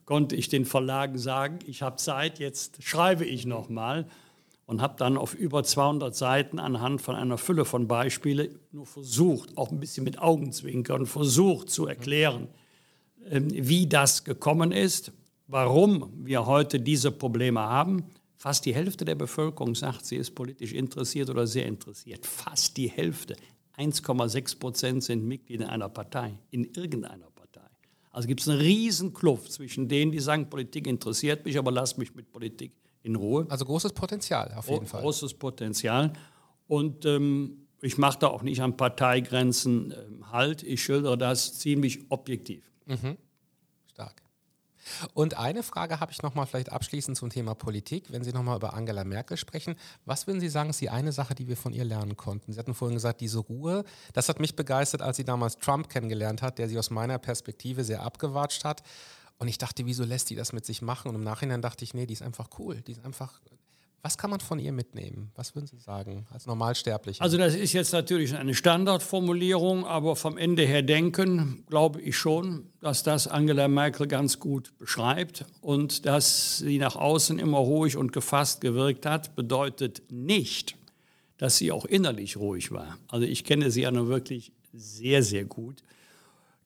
konnte ich den Verlagen sagen, ich habe Zeit, jetzt schreibe ich nochmal. mal und habe dann auf über 200 Seiten anhand von einer Fülle von Beispielen nur versucht, auch ein bisschen mit Augenzwinkern, versucht zu erklären, ähm, wie das gekommen ist, warum wir heute diese Probleme haben. Fast die Hälfte der Bevölkerung sagt, sie ist politisch interessiert oder sehr interessiert. Fast die Hälfte. 1,6 Prozent sind Mitglieder einer Partei, in irgendeiner Partei. Also gibt es eine riesen Kluft zwischen denen, die sagen, Politik interessiert mich, aber lass mich mit Politik in Ruhe. Also großes Potenzial auf jeden Gro Fall. Großes Potenzial. Und ähm, ich mache da auch nicht an Parteigrenzen ähm, Halt. Ich schildere das ziemlich objektiv. Mhm. Stark. Und eine Frage habe ich nochmal vielleicht abschließend zum Thema Politik. Wenn Sie nochmal über Angela Merkel sprechen, was würden Sie sagen, ist die eine Sache, die wir von ihr lernen konnten? Sie hatten vorhin gesagt, diese Ruhe. Das hat mich begeistert, als sie damals Trump kennengelernt hat, der sie aus meiner Perspektive sehr abgewatscht hat. Und ich dachte, wieso lässt die das mit sich machen? Und im Nachhinein dachte ich, nee, die ist einfach cool. Die ist einfach. Was kann man von ihr mitnehmen? Was würden Sie sagen als Normalsterbliche? Also das ist jetzt natürlich eine Standardformulierung, aber vom Ende her denken, glaube ich schon, dass das Angela Merkel ganz gut beschreibt. Und dass sie nach außen immer ruhig und gefasst gewirkt hat, bedeutet nicht, dass sie auch innerlich ruhig war. Also ich kenne sie ja nun wirklich sehr, sehr gut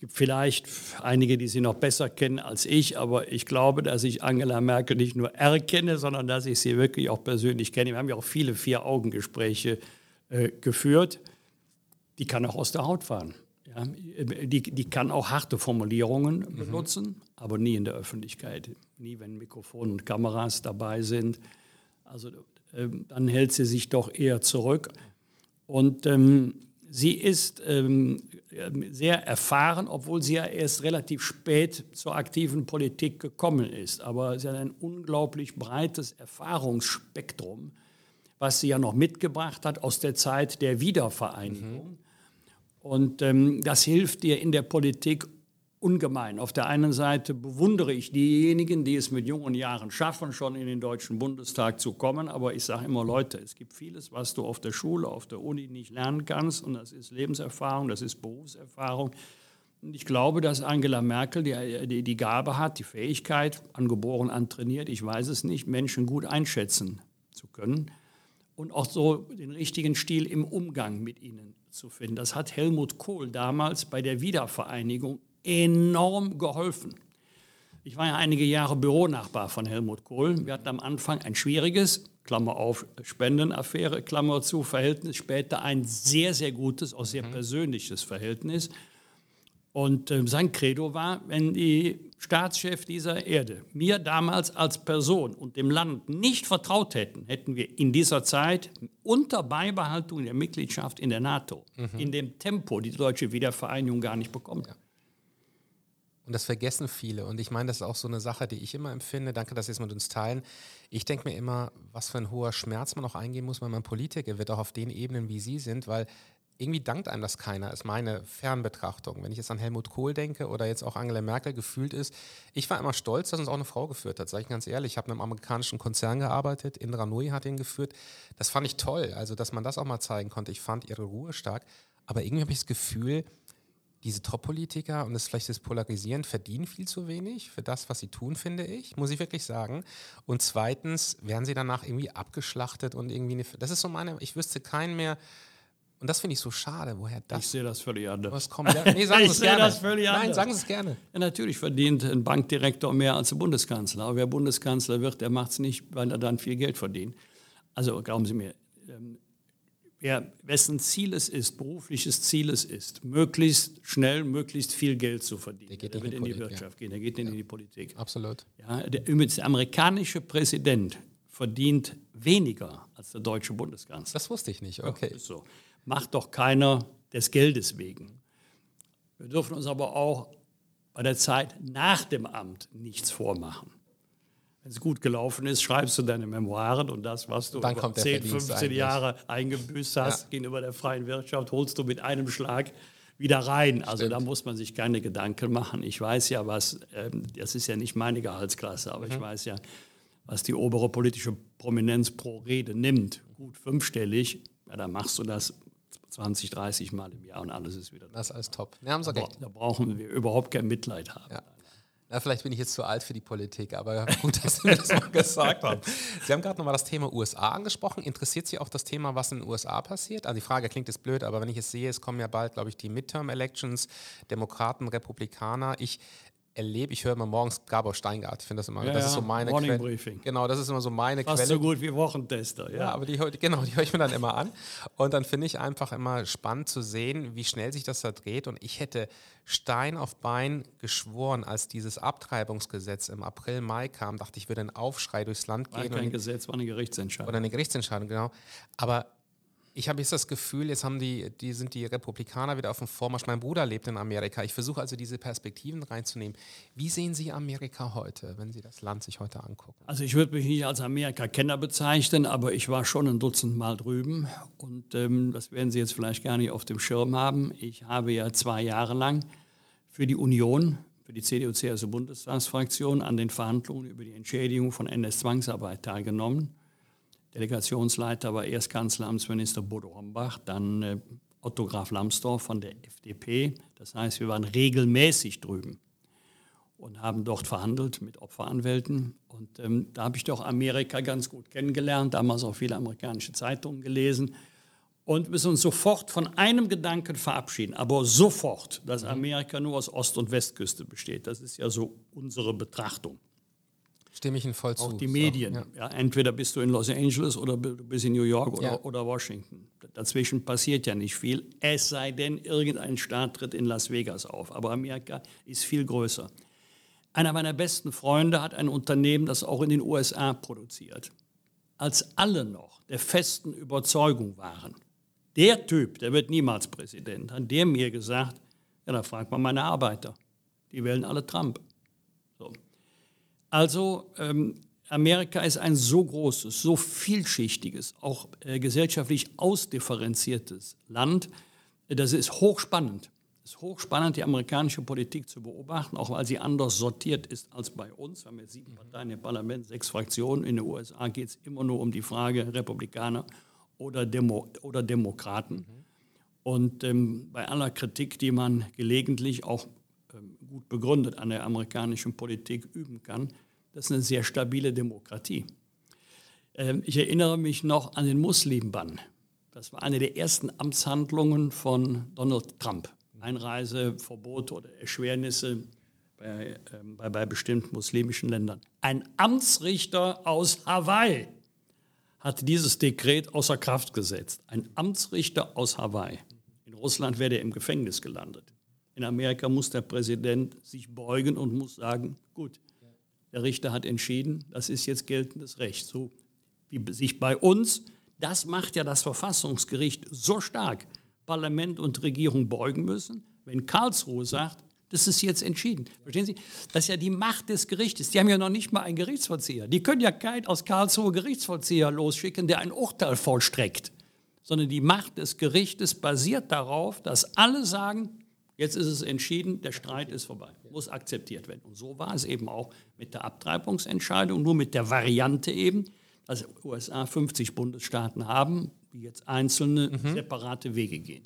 gibt vielleicht einige, die sie noch besser kennen als ich, aber ich glaube, dass ich Angela Merkel nicht nur erkenne, sondern dass ich sie wirklich auch persönlich kenne. Wir haben ja auch viele Vier-Augen-Gespräche äh, geführt. Die kann auch aus der Haut fahren. Ja, die, die kann auch harte Formulierungen mhm. benutzen, aber nie in der Öffentlichkeit. Nie, wenn Mikrofon und Kameras dabei sind. Also äh, dann hält sie sich doch eher zurück. Und ähm, sie ist ähm, sehr erfahren, obwohl sie ja erst relativ spät zur aktiven Politik gekommen ist. Aber sie hat ein unglaublich breites Erfahrungsspektrum, was sie ja noch mitgebracht hat aus der Zeit der Wiedervereinigung. Mhm. Und ähm, das hilft ihr in der Politik ungemein. Auf der einen Seite bewundere ich diejenigen, die es mit jungen Jahren schaffen, schon in den Deutschen Bundestag zu kommen. Aber ich sage immer, Leute, es gibt vieles, was du auf der Schule, auf der Uni nicht lernen kannst. Und das ist Lebenserfahrung, das ist Berufserfahrung. Und ich glaube, dass Angela Merkel die, die, die Gabe hat, die Fähigkeit, angeboren, antrainiert, ich weiß es nicht, Menschen gut einschätzen zu können und auch so den richtigen Stil im Umgang mit ihnen zu finden. Das hat Helmut Kohl damals bei der Wiedervereinigung enorm geholfen. Ich war ja einige Jahre Büronachbar von Helmut Kohl. Wir hatten am Anfang ein schwieriges, Klammer auf, Spendenaffäre, Klammer zu, Verhältnis, später ein sehr, sehr gutes, auch sehr mhm. persönliches Verhältnis. Und äh, sein Credo war, wenn die Staatschef dieser Erde mir damals als Person und dem Land nicht vertraut hätten, hätten wir in dieser Zeit unter Beibehaltung der Mitgliedschaft in der NATO, mhm. in dem Tempo die deutsche Wiedervereinigung gar nicht bekommen. Ja. Und das vergessen viele. Und ich meine, das ist auch so eine Sache, die ich immer empfinde. Danke, dass Sie es mit uns teilen. Ich denke mir immer, was für ein hoher Schmerz man auch eingehen muss, wenn man Politiker wird, auch auf den Ebenen, wie Sie sind, weil irgendwie dankt einem das keiner, ist meine Fernbetrachtung. Wenn ich jetzt an Helmut Kohl denke oder jetzt auch Angela Merkel gefühlt ist, ich war immer stolz, dass uns auch eine Frau geführt hat, sage ich ganz ehrlich. Ich habe in einem amerikanischen Konzern gearbeitet, Indra Nui hat ihn geführt. Das fand ich toll, also dass man das auch mal zeigen konnte. Ich fand ihre Ruhe stark, aber irgendwie habe ich das Gefühl, diese Top-Politiker und das vielleicht das Polarisieren verdienen viel zu wenig für das, was sie tun, finde ich, muss ich wirklich sagen. Und zweitens werden sie danach irgendwie abgeschlachtet und irgendwie eine, das ist so meine, ich wüsste keinen mehr, und das finde ich so schade, woher das. Ich sehe das völlig anders. Was kommt? Nee, sagen Sie es gerne. Das völlig anders. Nein, sagen Sie es gerne. Ja, natürlich verdient ein Bankdirektor mehr als ein Bundeskanzler. Aber wer Bundeskanzler wird, der macht es nicht, weil er dann viel Geld verdient. Also glauben Sie mir, ähm, wer, wessen Ziel es ist, berufliches Ziel es ist, möglichst schnell, möglichst viel Geld zu verdienen. Der geht der wird in die, Politik, Wirtschaft ja. gehen, der geht ja. in die Politik. Absolut. Ja, der, der amerikanische Präsident verdient weniger als der deutsche Bundeskanzler. Das wusste ich nicht, okay. Ja, so macht doch keiner des Geldes wegen. Wir dürfen uns aber auch bei der Zeit nach dem Amt nichts vormachen. Wenn es gut gelaufen ist, schreibst du deine Memoiren und das, was du über 10, 15 eigentlich. Jahre eingebüßt hast ja. gegenüber der freien Wirtschaft, holst du mit einem Schlag wieder rein. Also Stimmt. da muss man sich keine Gedanken machen. Ich weiß ja, was, ähm, das ist ja nicht meine Gehaltsklasse, aber mhm. ich weiß ja, was die obere politische Prominenz pro Rede nimmt. Gut fünfstellig, ja, dann machst du das 20, 30 Mal im Jahr und alles ist wieder. Das ist alles top. Ja, haben Sie da, da brauchen wir überhaupt kein Mitleid haben. Ja. Na, vielleicht bin ich jetzt zu alt für die Politik, aber gut, dass Sie das mal gesagt haben. Sie haben gerade nochmal das Thema USA angesprochen. Interessiert Sie auch das Thema, was in den USA passiert? Also die Frage klingt jetzt blöd, aber wenn ich es sehe, es kommen ja bald, glaube ich, die Midterm-Elections, Demokraten, Republikaner. Ich erlebe, ich höre immer morgens Gabor Steingart, ich finde das immer, ja, das ist so meine Morning Quelle. Briefing. Genau, das ist immer so meine Fast Quelle. so gut wie Wochentester, ja. ja aber die, genau, die höre ich mir dann immer an. Und dann finde ich einfach immer spannend zu sehen, wie schnell sich das da dreht. Und ich hätte Stein auf Bein geschworen, als dieses Abtreibungsgesetz im April, Mai kam, dachte ich, würde ein Aufschrei durchs Land gehen. War kein Gesetz, war eine Gerichtsentscheidung. Oder eine Gerichtsentscheidung, genau. Aber ich habe jetzt das Gefühl, jetzt haben die, die sind die Republikaner wieder auf dem Vormarsch. Mein Bruder lebt in Amerika. Ich versuche also diese Perspektiven reinzunehmen. Wie sehen Sie Amerika heute, wenn Sie das Land sich heute angucken? Also ich würde mich nicht als Amerika-Kenner bezeichnen, aber ich war schon ein Dutzend Mal drüben und ähm, das werden Sie jetzt vielleicht gar nicht auf dem Schirm haben. Ich habe ja zwei Jahre lang für die Union, für die CDU-CSU-Bundestagsfraktion an den Verhandlungen über die Entschädigung von NS-Zwangsarbeit teilgenommen Delegationsleiter war erst Kanzleramtsminister Bodo Hombach, dann äh, Otto Graf Lambsdorff von der FDP. Das heißt, wir waren regelmäßig drüben und haben dort verhandelt mit Opferanwälten. Und ähm, da habe ich doch Amerika ganz gut kennengelernt, damals auch viele amerikanische Zeitungen gelesen. und müssen uns sofort von einem Gedanken verabschieden, aber sofort, dass Amerika nur aus Ost- und Westküste besteht. Das ist ja so unsere Betrachtung. Stimme ich Ihnen voll zu. Auch die Medien. So, ja. ja. entweder bist du in Los Angeles oder du bist in New York oder, ja. oder Washington. Dazwischen passiert ja nicht viel, es sei denn, irgendein Staat tritt in Las Vegas auf. Aber Amerika ist viel größer. Einer meiner besten Freunde hat ein Unternehmen, das auch in den USA produziert. Als alle noch der festen Überzeugung waren, der Typ, der wird niemals Präsident, hat der mir gesagt, ja, da fragt man meine Arbeiter. Die wählen alle Trump. So. Also ähm, Amerika ist ein so großes, so vielschichtiges, auch äh, gesellschaftlich ausdifferenziertes Land. Das ist hochspannend. Es ist hochspannend, die amerikanische Politik zu beobachten, auch weil sie anders sortiert ist als bei uns. Wir haben jetzt sieben Parteien im Parlament, sechs Fraktionen. In den USA geht es immer nur um die Frage Republikaner oder, Demo oder Demokraten. Mhm. Und ähm, bei aller Kritik, die man gelegentlich auch gut begründet an der amerikanischen Politik üben kann, das ist eine sehr stabile Demokratie. Ähm, ich erinnere mich noch an den Muslimbann. Das war eine der ersten Amtshandlungen von Donald Trump. Einreiseverbot oder Erschwernisse bei, ähm, bei, bei bestimmten muslimischen Ländern. Ein Amtsrichter aus Hawaii hat dieses Dekret außer Kraft gesetzt. Ein Amtsrichter aus Hawaii. In Russland wäre er im Gefängnis gelandet. In Amerika muss der Präsident sich beugen und muss sagen, gut, der Richter hat entschieden, das ist jetzt geltendes Recht. So wie sich bei uns, das macht ja das Verfassungsgericht so stark, Parlament und Regierung beugen müssen. Wenn Karlsruhe sagt, das ist jetzt entschieden. Verstehen Sie? Das ist ja die Macht des Gerichtes. Die haben ja noch nicht mal einen Gerichtsvollzieher. Die können ja keinen aus Karlsruhe Gerichtsvollzieher losschicken, der ein Urteil vollstreckt. Sondern die Macht des Gerichtes basiert darauf, dass alle sagen, jetzt ist es entschieden, der Streit ist vorbei, muss akzeptiert werden. Und so war es eben auch mit der Abtreibungsentscheidung, nur mit der Variante eben, dass USA 50 Bundesstaaten haben, die jetzt einzelne mhm. separate Wege gehen.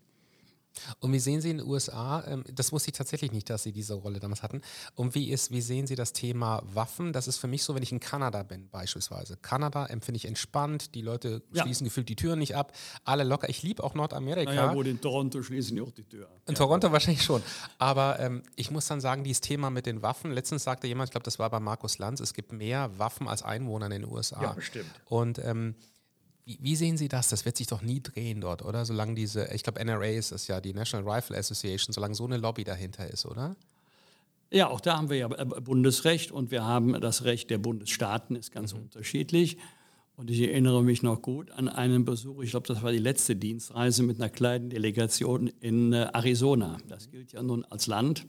Und wie sehen Sie in den USA, ähm, das wusste ich tatsächlich nicht, dass Sie diese Rolle damals hatten, und wie, ist, wie sehen Sie das Thema Waffen? Das ist für mich so, wenn ich in Kanada bin beispielsweise. Kanada empfinde ich entspannt, die Leute schließen ja. gefühlt die Türen nicht ab, alle locker. Ich liebe auch Nordamerika. Naja gut, in Toronto schließen die auch die Tür ab. In ja. Toronto wahrscheinlich schon. Aber ähm, ich muss dann sagen, dieses Thema mit den Waffen, letztens sagte jemand, ich glaube, das war bei Markus Lanz, es gibt mehr Waffen als Einwohner in den USA. Ja, stimmt. Und ähm, wie, sehen Sie das? Das wird sich doch nie drehen dort, oder? Solange diese, ich glaube, NRA ist es ja, die National Rifle Association, solange so eine Lobby dahinter ist, oder? Ja, auch da haben wir ja Bundesrecht und wir haben das Recht der Bundesstaaten, ist ganz mhm. unterschiedlich. Und ich erinnere mich noch gut an einen Besuch, ich glaube, das war die letzte Dienstreise mit einer kleinen Delegation in äh, Arizona. Das gilt ja nun als Land,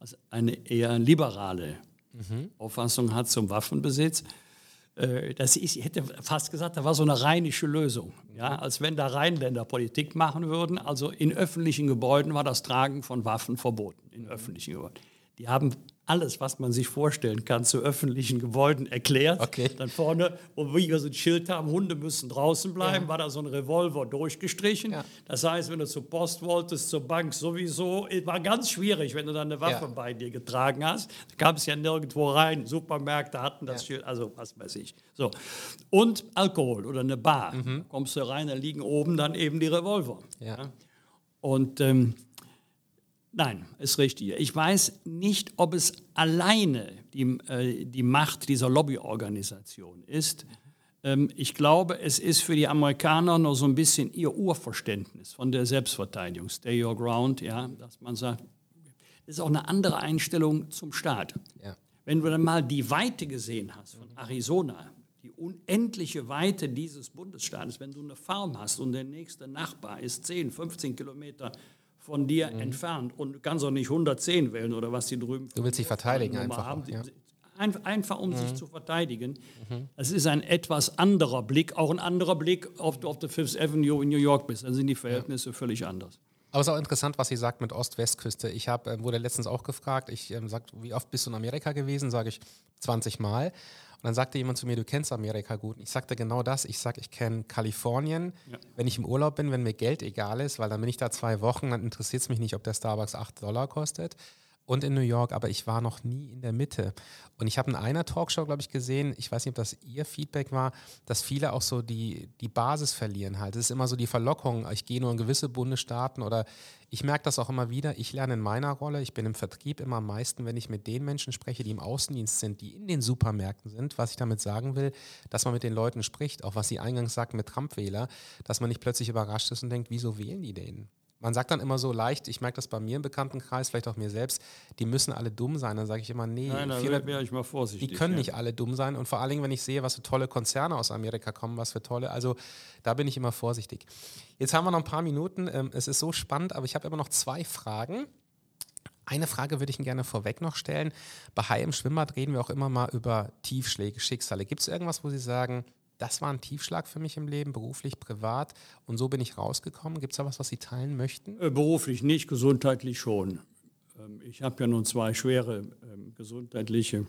was eine eher liberale mhm. Auffassung hat zum Waffenbesitz. Äh, das ist, ich hätte fast gesagt, da war so eine rheinische Lösung. Ja, als wenn da Rheinländer Politik machen würden. Also in öffentlichen Gebäuden war das Tragen von Waffen verboten. In öffentlichen Gebäuden. Die haben alles, was man sich vorstellen kann, zu öffentlichen Gebäuden erklärt. Okay. Dann vorne, wo wir so ein Schild haben, Hunde müssen draußen bleiben, ja. war da so ein Revolver durchgestrichen. Ja. Das heißt, wenn du zur Post wolltest, zur Bank sowieso, war ganz schwierig, wenn du dann eine Waffe ja. bei dir getragen hast. Da kam es ja nirgendwo rein. Supermärkte hatten das Schild, also was weiß ich. So. Und Alkohol oder eine Bar. Mhm. Da kommst du rein, da liegen oben dann eben die Revolver. Und ähm, Nein, ist richtig. Ich weiß nicht, ob es alleine die, äh, die Macht dieser Lobbyorganisation ist. Ähm, ich glaube, es ist für die Amerikaner noch so ein bisschen ihr Urverständnis von der Selbstverteidigung, Stay Your Ground, ja, dass man sagt, das ist auch eine andere Einstellung zum Staat. Ja. Wenn du dann mal die Weite gesehen hast von Arizona, die unendliche Weite dieses Bundesstaates, wenn du eine Farm hast und der nächste Nachbar ist 10, 15 Kilometer von dir mhm. entfernt und kannst auch nicht 110 wählen oder was die drüben. Du willst dich verteidigen einfach. Haben. Auch, ja. Einfach um mhm. sich zu verteidigen. Mhm. Es ist ein etwas anderer Blick, auch ein anderer Blick, ob du auf der Fifth Avenue in New York bist. Dann sind die Verhältnisse ja. völlig anders. Aber es ist auch interessant, was sie sagt mit Ost-West-Küste. Ich hab, äh, wurde letztens auch gefragt, ich ähm, sag, wie oft bist du in Amerika gewesen? Sage ich 20 Mal. Und dann sagte jemand zu mir, du kennst Amerika gut. Und ich sagte genau das. Ich sage, ich kenne Kalifornien. Ja. Wenn ich im Urlaub bin, wenn mir Geld egal ist, weil dann bin ich da zwei Wochen, dann interessiert es mich nicht, ob der Starbucks 8 Dollar kostet. Und in New York, aber ich war noch nie in der Mitte. Und ich habe in einer Talkshow, glaube ich, gesehen, ich weiß nicht, ob das Ihr Feedback war, dass viele auch so die, die Basis verlieren halt. Es ist immer so die Verlockung, ich gehe nur in gewisse Bundesstaaten oder ich merke das auch immer wieder, ich lerne in meiner Rolle, ich bin im Vertrieb immer am meisten, wenn ich mit den Menschen spreche, die im Außendienst sind, die in den Supermärkten sind. Was ich damit sagen will, dass man mit den Leuten spricht, auch was Sie eingangs sagten mit Trump-Wähler, dass man nicht plötzlich überrascht ist und denkt, wieso wählen die den? Man sagt dann immer so leicht, ich merke das bei mir im Bekanntenkreis, vielleicht auch mir selbst, die müssen alle dumm sein. Dann sage ich immer, nee, Nein, da viele, ich mal vorsichtig. Die können ja. nicht alle dumm sein. Und vor allen Dingen, wenn ich sehe, was für tolle Konzerne aus Amerika kommen, was für tolle, also da bin ich immer vorsichtig. Jetzt haben wir noch ein paar Minuten. Ähm, es ist so spannend, aber ich habe immer noch zwei Fragen. Eine Frage würde ich Ihnen gerne vorweg noch stellen. Bei Hai im Schwimmbad reden wir auch immer mal über Tiefschläge, Schicksale. Gibt es irgendwas, wo Sie sagen, das war ein Tiefschlag für mich im Leben, beruflich, privat. Und so bin ich rausgekommen. Gibt es da was, was Sie teilen möchten? Äh, beruflich nicht, gesundheitlich schon. Ähm, ich habe ja nun zwei schwere ähm, gesundheitliche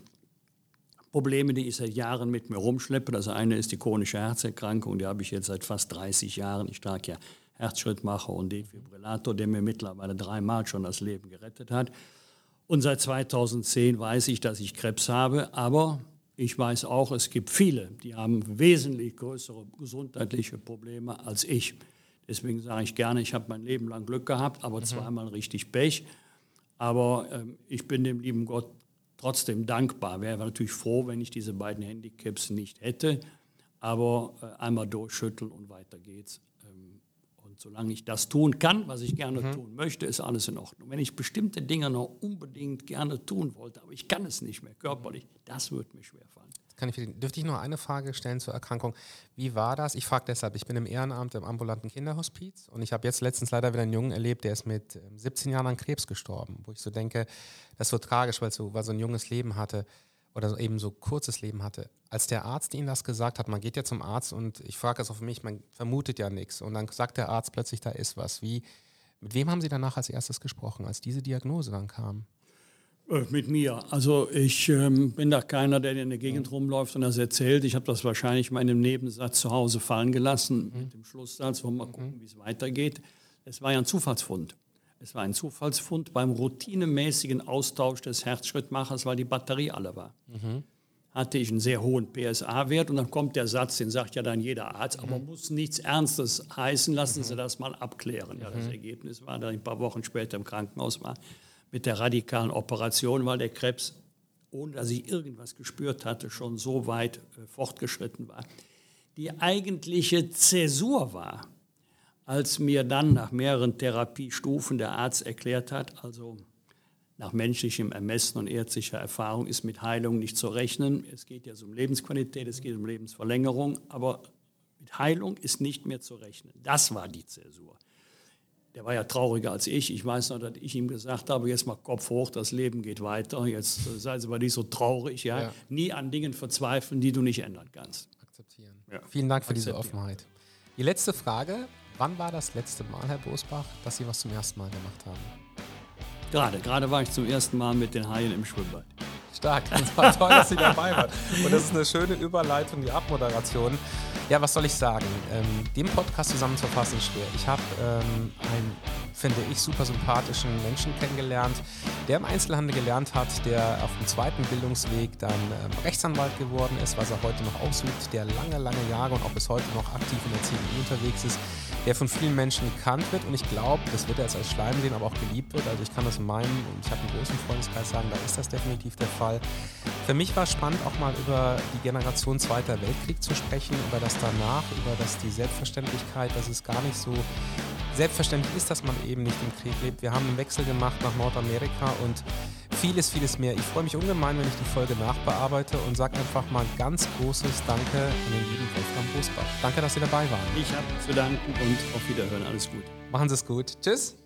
Probleme, die ich seit Jahren mit mir rumschleppe. Das eine ist die chronische Herzerkrankung, die habe ich jetzt seit fast 30 Jahren. Ich trage ja Herzschrittmacher und Defibrillator, der mir mittlerweile dreimal schon das Leben gerettet hat. Und seit 2010 weiß ich, dass ich Krebs habe, aber ich weiß auch, es gibt viele, die haben wesentlich größere gesundheitliche Probleme als ich. Deswegen sage ich gerne, ich habe mein Leben lang Glück gehabt, aber mhm. zweimal richtig Pech. Aber ähm, ich bin dem lieben Gott trotzdem dankbar. Wäre natürlich froh, wenn ich diese beiden Handicaps nicht hätte. Aber äh, einmal durchschütteln und weiter geht's solange ich das tun kann, was ich gerne mhm. tun möchte, ist alles in Ordnung. Wenn ich bestimmte Dinge noch unbedingt gerne tun wollte, aber ich kann es nicht mehr körperlich, das wird mir schwerfallen. Kann ich, dürfte ich noch eine Frage stellen zur Erkrankung? Wie war das? Ich frage deshalb, ich bin im Ehrenamt im ambulanten Kinderhospiz und ich habe jetzt letztens leider wieder einen Jungen erlebt, der ist mit 17 ähm, Jahren an Krebs gestorben, wo ich so denke, das ist so tragisch, weil so, weil so ein junges Leben hatte oder eben so kurzes Leben hatte. Als der Arzt Ihnen das gesagt hat, man geht ja zum Arzt und ich frage das für mich, man vermutet ja nichts und dann sagt der Arzt plötzlich, da ist was. Wie, mit wem haben Sie danach als erstes gesprochen, als diese Diagnose dann kam? Äh, mit mir. Also ich ähm, bin da keiner, der in der Gegend mhm. rumläuft und das erzählt. Ich habe das wahrscheinlich mal in einem Nebensatz zu Hause fallen gelassen, mhm. mit dem Schlusssatz, wollen wir mal mhm. gucken, wie es weitergeht. Es war ja ein Zufallsfund. Es war ein Zufallsfund beim routinemäßigen Austausch des Herzschrittmachers, weil die Batterie alle war. Mhm. Hatte ich einen sehr hohen PSA-Wert und dann kommt der Satz, den sagt ja dann jeder Arzt, mhm. aber muss nichts Ernstes heißen, lassen mhm. Sie das mal abklären. Ja, das mhm. Ergebnis war, dass ich ein paar Wochen später im Krankenhaus war mit der radikalen Operation, weil der Krebs, ohne dass ich irgendwas gespürt hatte, schon so weit äh, fortgeschritten war. Die eigentliche Zäsur war, als mir dann nach mehreren Therapiestufen der Arzt erklärt hat, also nach menschlichem Ermessen und ärztlicher Erfahrung ist mit Heilung nicht zu rechnen. Es geht ja um Lebensqualität, es geht um Lebensverlängerung, aber mit Heilung ist nicht mehr zu rechnen. Das war die Zäsur. Der war ja trauriger als ich. Ich weiß noch, dass ich ihm gesagt habe, jetzt mal Kopf hoch, das Leben geht weiter. Jetzt seien Sie mal nicht so traurig. Ja? ja? Nie an Dingen verzweifeln, die du nicht ändern kannst. Akzeptieren. Ja. Vielen Dank für diese Offenheit. Die letzte Frage. Wann war das letzte Mal, Herr Bosbach, dass Sie was zum ersten Mal gemacht haben? Gerade, gerade war ich zum ersten Mal mit den Haien im Schwimmbad. Stark, das war toll, dass Sie dabei waren. Und das ist eine schöne Überleitung, die Abmoderation. Ja, was soll ich sagen? Ähm, den Podcast zusammenzufassen ist schwer. Ich habe ähm, einen, finde ich, super sympathischen Menschen kennengelernt, der im Einzelhandel gelernt hat, der auf dem zweiten Bildungsweg dann ähm, Rechtsanwalt geworden ist, was er heute noch ausübt, der lange, lange Jahre und auch bis heute noch aktiv in der CDU unterwegs ist, der von vielen Menschen gekannt wird und ich glaube, das wird er jetzt als Schleim sehen, aber auch geliebt wird. Also ich kann das in meinem, und ich habe einen großen Freundeskreis sagen, da ist das definitiv der Fall. Für mich war spannend, auch mal über die Generation Zweiter Weltkrieg zu sprechen, über das danach, über das die Selbstverständlichkeit, dass es gar nicht so selbstverständlich ist, dass man eben nicht im Krieg lebt. Wir haben einen Wechsel gemacht nach Nordamerika und vieles, vieles mehr. Ich freue mich ungemein, wenn ich die Folge nachbearbeite und sage einfach mal ganz großes Danke an den lieben Wolfgang Bosbach. Danke, dass Sie dabei waren. Ich habe zu danken und auf Wiederhören. Alles gut. Machen Sie es gut. Tschüss.